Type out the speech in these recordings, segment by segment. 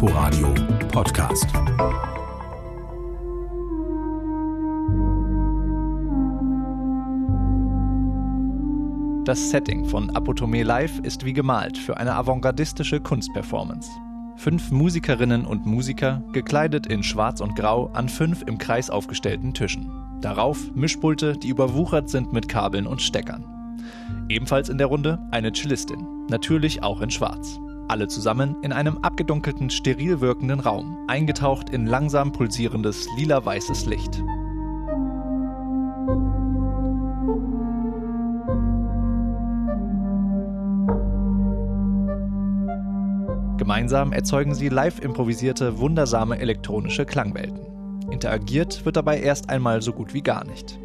Inforadio Podcast. Das Setting von Apotome Live ist wie gemalt für eine avantgardistische Kunstperformance. Fünf Musikerinnen und Musiker, gekleidet in Schwarz und Grau, an fünf im Kreis aufgestellten Tischen. Darauf Mischpulte, die überwuchert sind mit Kabeln und Steckern. Ebenfalls in der Runde eine Cellistin, natürlich auch in Schwarz. Alle zusammen in einem abgedunkelten, steril wirkenden Raum, eingetaucht in langsam pulsierendes lila-weißes Licht. Gemeinsam erzeugen sie live improvisierte, wundersame elektronische Klangwelten. Interagiert wird dabei erst einmal so gut wie gar nicht.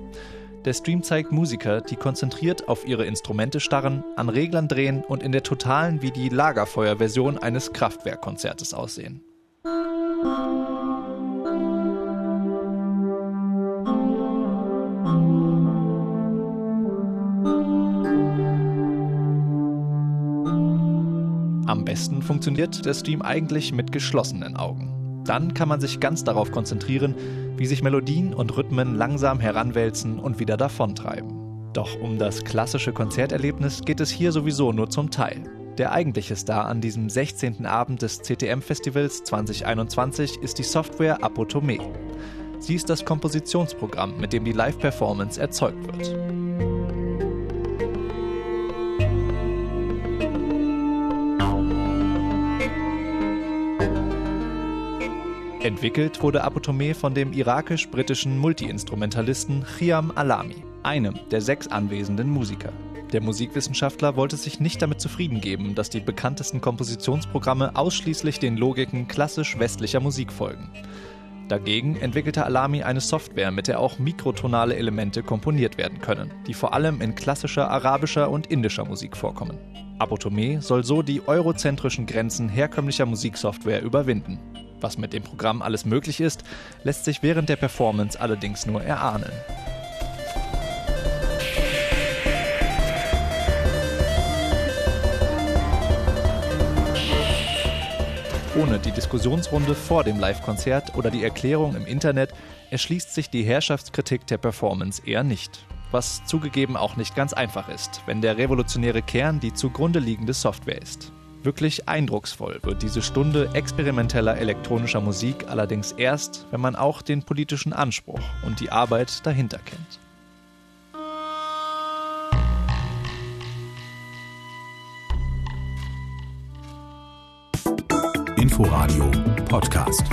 Der Stream zeigt Musiker, die konzentriert auf ihre Instrumente starren, an Reglern drehen und in der totalen wie die Lagerfeuerversion eines Kraftwerkkonzertes aussehen. Am besten funktioniert der Stream eigentlich mit geschlossenen Augen. Dann kann man sich ganz darauf konzentrieren, wie sich Melodien und Rhythmen langsam heranwälzen und wieder davontreiben. Doch um das klassische Konzerterlebnis geht es hier sowieso nur zum Teil. Der eigentliche Star an diesem 16. Abend des CTM-Festivals 2021 ist die Software Apotome. Sie ist das Kompositionsprogramm, mit dem die Live-Performance erzeugt wird. Entwickelt wurde Apotome von dem irakisch-britischen Multiinstrumentalisten Chiam Alami, einem der sechs anwesenden Musiker. Der Musikwissenschaftler wollte sich nicht damit zufrieden geben, dass die bekanntesten Kompositionsprogramme ausschließlich den Logiken klassisch westlicher Musik folgen. Dagegen entwickelte Alami eine Software, mit der auch mikrotonale Elemente komponiert werden können, die vor allem in klassischer arabischer und indischer Musik vorkommen. Apotome soll so die eurozentrischen Grenzen herkömmlicher Musiksoftware überwinden. Was mit dem Programm alles möglich ist, lässt sich während der Performance allerdings nur erahnen. Ohne die Diskussionsrunde vor dem Live-Konzert oder die Erklärung im Internet erschließt sich die Herrschaftskritik der Performance eher nicht. Was zugegeben auch nicht ganz einfach ist, wenn der revolutionäre Kern die zugrunde liegende Software ist. Wirklich eindrucksvoll wird diese Stunde experimenteller elektronischer Musik allerdings erst, wenn man auch den politischen Anspruch und die Arbeit dahinter kennt. Inforadio Podcast.